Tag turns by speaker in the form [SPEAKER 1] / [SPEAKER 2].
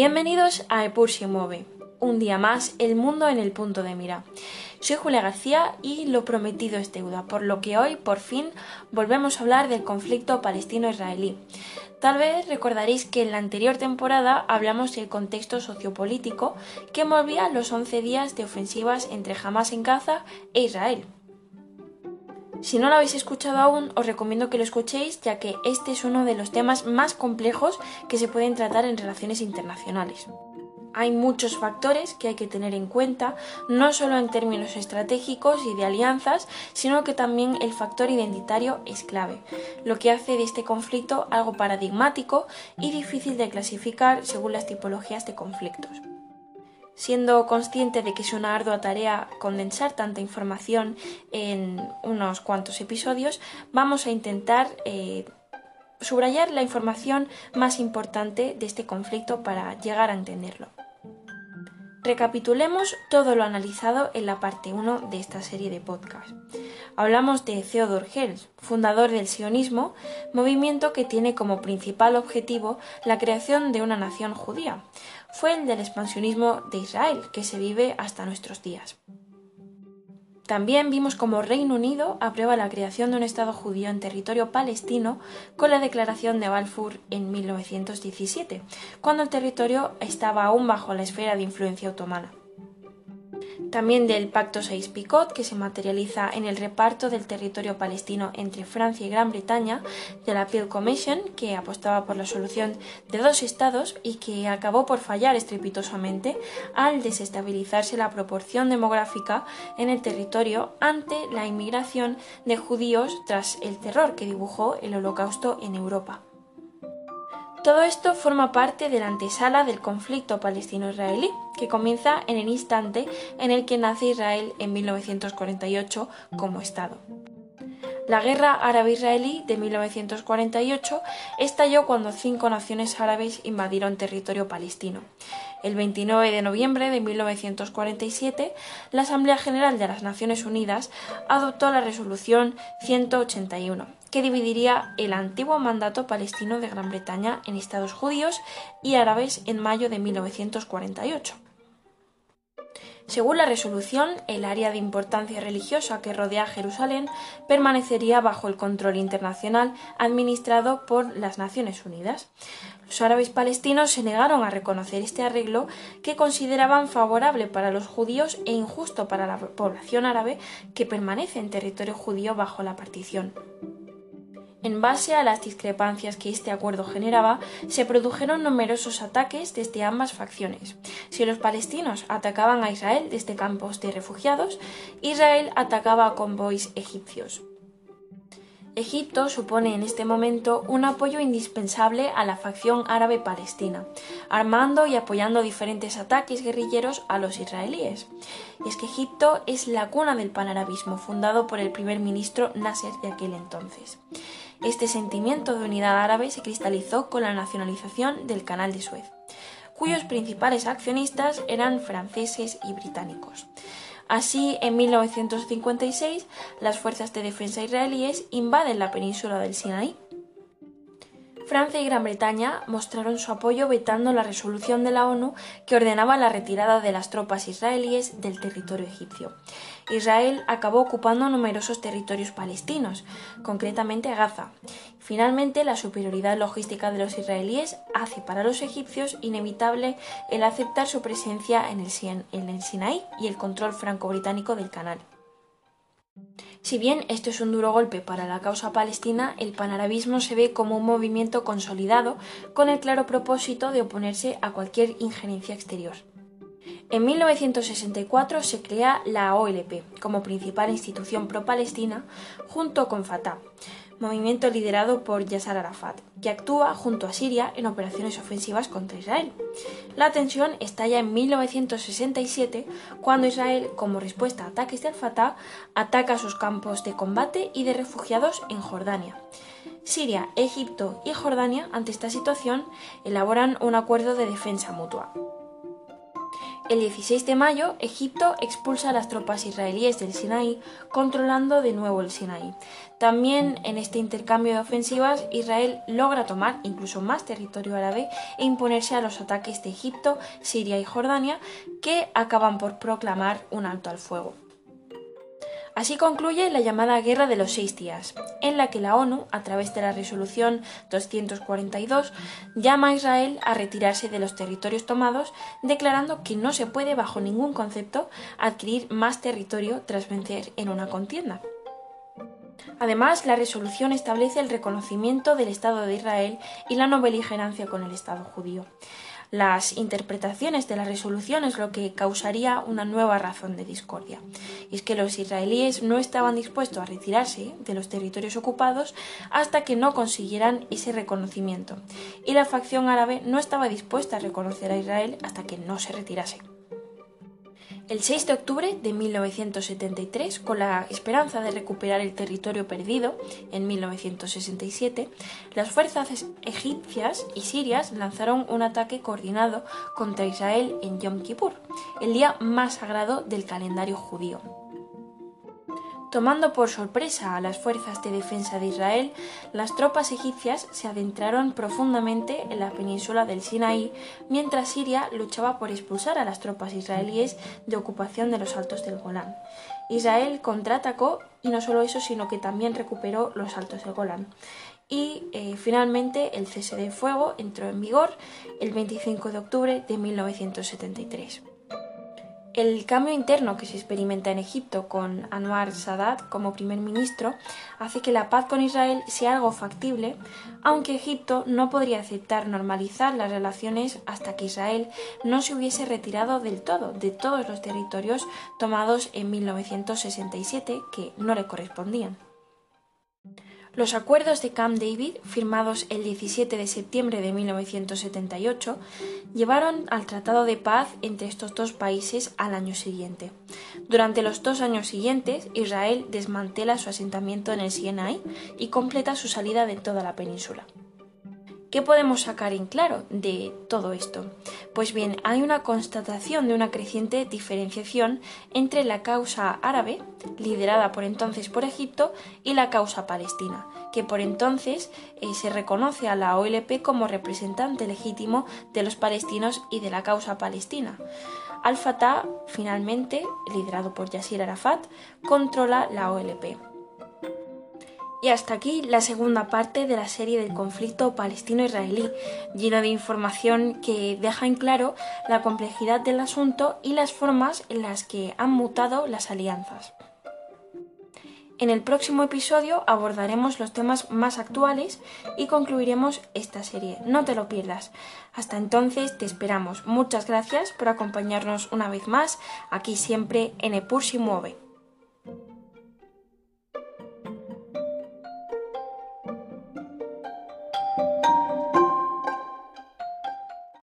[SPEAKER 1] Bienvenidos a Epur se mueve. Un día más, el mundo en el punto de mira. Soy Julia García y lo prometido es deuda, por lo que hoy, por fin, volvemos a hablar del conflicto palestino-israelí. Tal vez recordaréis que en la anterior temporada hablamos del contexto sociopolítico que envolvía los 11 días de ofensivas entre Hamas en Gaza e Israel. Si no lo habéis escuchado aún, os recomiendo que lo escuchéis, ya que este es uno de los temas más complejos que se pueden tratar en relaciones internacionales. Hay muchos factores que hay que tener en cuenta, no solo en términos estratégicos y de alianzas, sino que también el factor identitario es clave, lo que hace de este conflicto algo paradigmático y difícil de clasificar según las tipologías de conflictos. Siendo consciente de que es una ardua tarea condensar tanta información en unos cuantos episodios, vamos a intentar eh, subrayar la información más importante de este conflicto para llegar a entenderlo. Recapitulemos todo lo analizado en la parte 1 de esta serie de podcast. Hablamos de Theodor Herzl, fundador del sionismo, movimiento que tiene como principal objetivo la creación de una nación judía. Fue el del expansionismo de Israel, que se vive hasta nuestros días. También vimos cómo Reino Unido aprueba la creación de un Estado judío en territorio palestino con la Declaración de Balfour en 1917, cuando el territorio estaba aún bajo la esfera de influencia otomana también del Pacto Sykes-Picot, que se materializa en el reparto del territorio palestino entre Francia y Gran Bretaña, de la Peel Commission, que apostaba por la solución de dos estados y que acabó por fallar estrepitosamente al desestabilizarse la proporción demográfica en el territorio ante la inmigración de judíos tras el terror que dibujó el Holocausto en Europa. Todo esto forma parte de la antesala del conflicto palestino-israelí, que comienza en el instante en el que nace Israel en 1948 como Estado. La guerra árabe-israelí de 1948 estalló cuando cinco naciones árabes invadieron territorio palestino. El 29 de noviembre de 1947, la Asamblea General de las Naciones Unidas adoptó la resolución 181, que dividiría el antiguo mandato palestino de Gran Bretaña en estados judíos y árabes en mayo de 1948. Según la resolución, el área de importancia religiosa que rodea Jerusalén permanecería bajo el control internacional administrado por las Naciones Unidas. Los árabes palestinos se negaron a reconocer este arreglo que consideraban favorable para los judíos e injusto para la población árabe que permanece en territorio judío bajo la partición. En base a las discrepancias que este acuerdo generaba, se produjeron numerosos ataques desde ambas facciones. Si los palestinos atacaban a Israel desde campos de refugiados, Israel atacaba a convoys egipcios. Egipto supone en este momento un apoyo indispensable a la facción árabe palestina, armando y apoyando diferentes ataques guerrilleros a los israelíes. Y es que Egipto es la cuna del panarabismo fundado por el primer ministro Nasser de aquel entonces. Este sentimiento de unidad árabe se cristalizó con la nacionalización del Canal de Suez, cuyos principales accionistas eran franceses y británicos. Así, en 1956, las fuerzas de defensa israelíes invaden la península del Sinaí. Francia y Gran Bretaña mostraron su apoyo vetando la resolución de la ONU que ordenaba la retirada de las tropas israelíes del territorio egipcio. Israel acabó ocupando numerosos territorios palestinos, concretamente Gaza. Finalmente, la superioridad logística de los israelíes hace para los egipcios inevitable el aceptar su presencia en el, Sinaí y el control franco-británico del canal. Si bien esto es un duro golpe para la causa palestina, el panarabismo se ve como un movimiento consolidado con el claro propósito de oponerse a cualquier injerencia exterior. En 1964 se crea la OLP como principal institución pro-palestina junto con Fatah, movimiento liderado por Yasser Arafat, que actúa junto a Siria en operaciones ofensivas contra Israel. La tensión estalla en 1967 cuando Israel, como respuesta a ataques de Al-Fatah, ataca sus campos de combate y de refugiados en Jordania. Siria, Egipto y Jordania, ante esta situación, elaboran un acuerdo de defensa mutua. El 16 de mayo, Egipto expulsa a las tropas israelíes del Sinaí, controlando de nuevo el Sinaí. También en este intercambio de ofensivas, Israel logra tomar incluso más territorio árabe e imponerse a los ataques de Egipto, Siria y Jordania, que acaban por proclamar un alto al fuego. Así concluye la llamada Guerra de los Seis Días, en la que la ONU, a través de la resolución 242, llama a Israel a retirarse de los territorios tomados, declarando que no se puede, bajo ningún concepto, adquirir más territorio tras vencer en una contienda. Además, la resolución establece el reconocimiento del Estado de Israel y la no beligerancia con el Estado judío las interpretaciones de la resolución es lo que causaría una nueva razón de discordia. Y es que los israelíes no estaban dispuestos a retirarse de los territorios ocupados hasta que no consiguieran ese reconocimiento. Y la facción árabe no estaba dispuesta a reconocer a Israel hasta que no se retirase. El 6 de octubre de 1973, con la esperanza de recuperar el territorio perdido en 1967, las fuerzas egipcias y sirias lanzaron un ataque coordinado contra Israel en Yom Kippur, el día más sagrado del calendario judío. Tomando por sorpresa a las fuerzas de defensa de Israel, las tropas egipcias se adentraron profundamente en la península del Sinaí, mientras Siria luchaba por expulsar a las tropas israelíes de ocupación de los altos del Golán. Israel contraatacó y no solo eso, sino que también recuperó los altos del Golán. Y eh, finalmente el cese de fuego entró en vigor el 25 de octubre de 1973. El cambio interno que se experimenta en Egipto con Anwar Sadat como primer ministro hace que la paz con Israel sea algo factible, aunque Egipto no podría aceptar normalizar las relaciones hasta que Israel no se hubiese retirado del todo de todos los territorios tomados en 1967 que no le correspondían. Los acuerdos de Camp David, firmados el 17 de septiembre de 1978, llevaron al Tratado de Paz entre estos dos países al año siguiente. Durante los dos años siguientes, Israel desmantela su asentamiento en el Sinai y completa su salida de toda la península. ¿Qué podemos sacar en claro de todo esto? Pues bien, hay una constatación de una creciente diferenciación entre la causa árabe, liderada por entonces por Egipto, y la causa palestina, que por entonces eh, se reconoce a la OLP como representante legítimo de los palestinos y de la causa palestina. Al-Fatah, finalmente, liderado por Yasir Arafat, controla la OLP. Y hasta aquí la segunda parte de la serie del conflicto palestino-israelí, llena de información que deja en claro la complejidad del asunto y las formas en las que han mutado las alianzas. En el próximo episodio abordaremos los temas más actuales y concluiremos esta serie. No te lo pierdas. Hasta entonces te esperamos. Muchas gracias por acompañarnos una vez más aquí siempre en Epur si mueve.